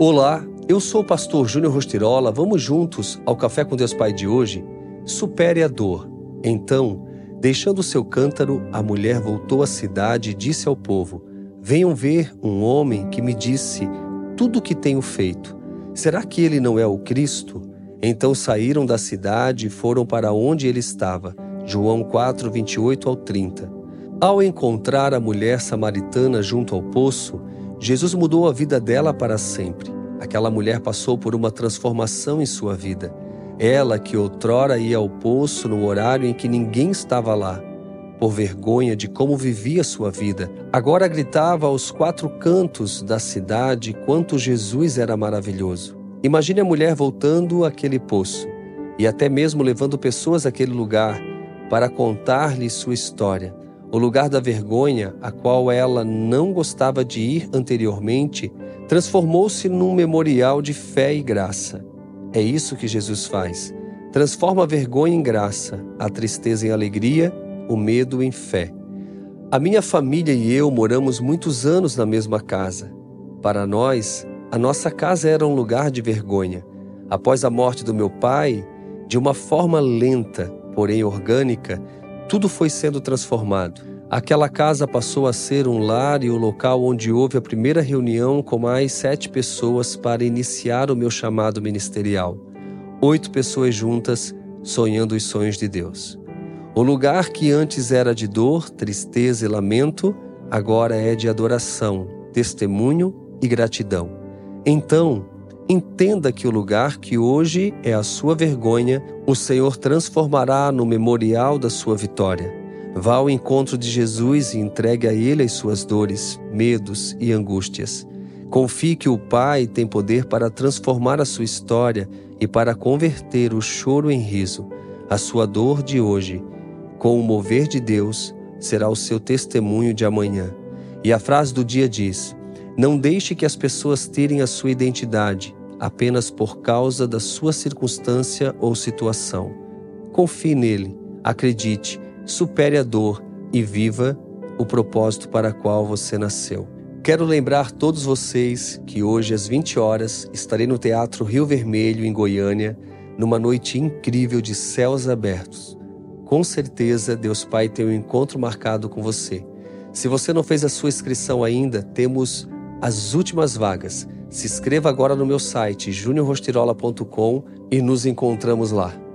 Olá, eu sou o pastor Júnior Rostirola. Vamos juntos ao Café com Deus Pai de hoje? Supere a dor. Então, deixando seu cântaro, a mulher voltou à cidade e disse ao povo: Venham ver um homem que me disse tudo o que tenho feito. Será que ele não é o Cristo? Então saíram da cidade e foram para onde ele estava. João 4, 28 ao 30. Ao encontrar a mulher samaritana junto ao poço, Jesus mudou a vida dela para sempre. Aquela mulher passou por uma transformação em sua vida. Ela que outrora ia ao poço no horário em que ninguém estava lá, por vergonha de como vivia sua vida, agora gritava aos quatro cantos da cidade quanto Jesus era maravilhoso. Imagine a mulher voltando àquele poço e até mesmo levando pessoas àquele lugar para contar-lhe sua história o lugar da vergonha, a qual ela não gostava de ir anteriormente, transformou-se num memorial de fé e graça. É isso que Jesus faz. Transforma a vergonha em graça, a tristeza em alegria, o medo em fé. A minha família e eu moramos muitos anos na mesma casa. Para nós, a nossa casa era um lugar de vergonha. Após a morte do meu pai, de uma forma lenta, porém orgânica, tudo foi sendo transformado. Aquela casa passou a ser um lar e o local onde houve a primeira reunião com mais sete pessoas para iniciar o meu chamado ministerial. Oito pessoas juntas, sonhando os sonhos de Deus. O lugar que antes era de dor, tristeza e lamento, agora é de adoração, testemunho e gratidão. Então, Entenda que o lugar que hoje é a sua vergonha, o Senhor transformará no memorial da sua vitória. Vá ao encontro de Jesus e entregue a Ele as suas dores, medos e angústias. Confie que o Pai tem poder para transformar a sua história e para converter o choro em riso. A sua dor de hoje, com o mover de Deus, será o seu testemunho de amanhã. E a frase do dia diz: Não deixe que as pessoas tirem a sua identidade apenas por causa da sua circunstância ou situação. Confie nele, acredite, supere a dor e viva o propósito para qual você nasceu. Quero lembrar todos vocês que hoje às 20 horas estarei no Teatro Rio Vermelho em Goiânia, numa noite incrível de céus abertos. Com certeza Deus Pai tem um encontro marcado com você. Se você não fez a sua inscrição ainda, temos as últimas vagas. Se inscreva agora no meu site juniorrostirola.com e nos encontramos lá.